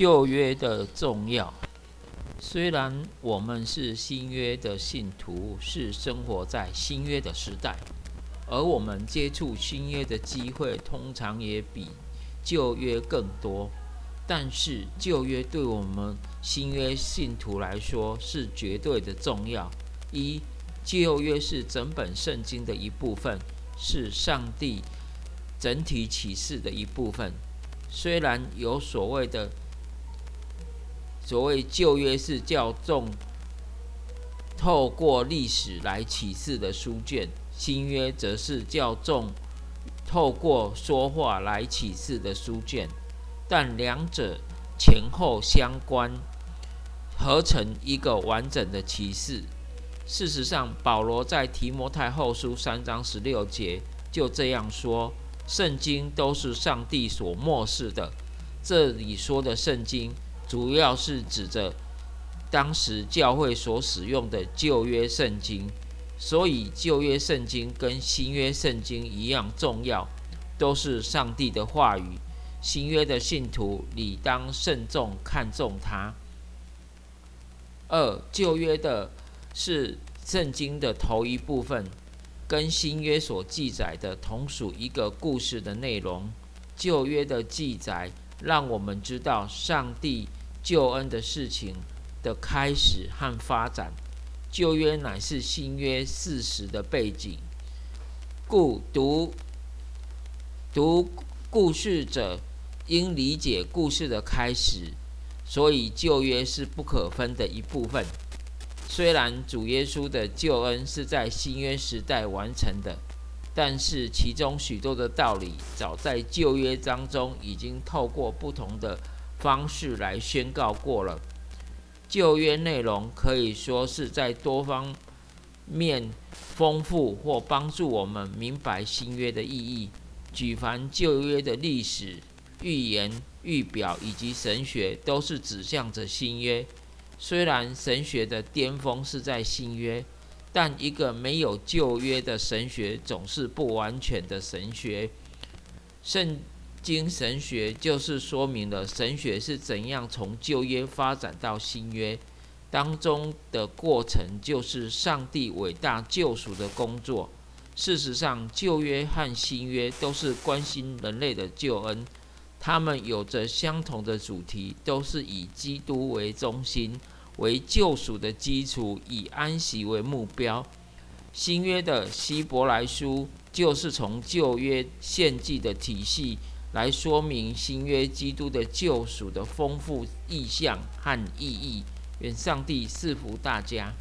旧约的重要。虽然我们是新约的信徒，是生活在新约的时代，而我们接触新约的机会通常也比旧约更多。但是旧约对我们新约信徒来说是绝对的重要。一，旧约是整本圣经的一部分，是上帝整体启示的一部分。虽然有所谓的。所谓旧约是较重透过历史来启示的书卷，新约则是较重透过说话来启示的书卷，但两者前后相关，合成一个完整的启示。事实上，保罗在提摩太后书三章十六节就这样说：“圣经都是上帝所漠视的。”这里说的圣经。主要是指着当时教会所使用的旧约圣经，所以旧约圣经跟新约圣经一样重要，都是上帝的话语。新约的信徒理当慎重看重它。二，旧约的是圣经的头一部分，跟新约所记载的同属一个故事的内容。旧约的记载让我们知道上帝。救恩的事情的开始和发展，旧约乃是新约事实的背景，故读读故事者应理解故事的开始，所以旧约是不可分的一部分。虽然主耶稣的救恩是在新约时代完成的，但是其中许多的道理，早在旧约当中已经透过不同的。方式来宣告过了，旧约内容可以说是在多方面丰富或帮助我们明白新约的意义。举凡旧约的历史、预言、预表以及神学，都是指向着新约。虽然神学的巅峰是在新约，但一个没有旧约的神学总是不完全的神学。圣经神学就是说明了神学是怎样从旧约发展到新约当中的过程，就是上帝伟大救赎的工作。事实上，旧约和新约都是关心人类的救恩，他们有着相同的主题，都是以基督为中心，为救赎的基础，以安息为目标。新约的希伯来书就是从旧约献祭的体系。来说明新约基督的救赎的丰富意象和意义。愿上帝赐福大家。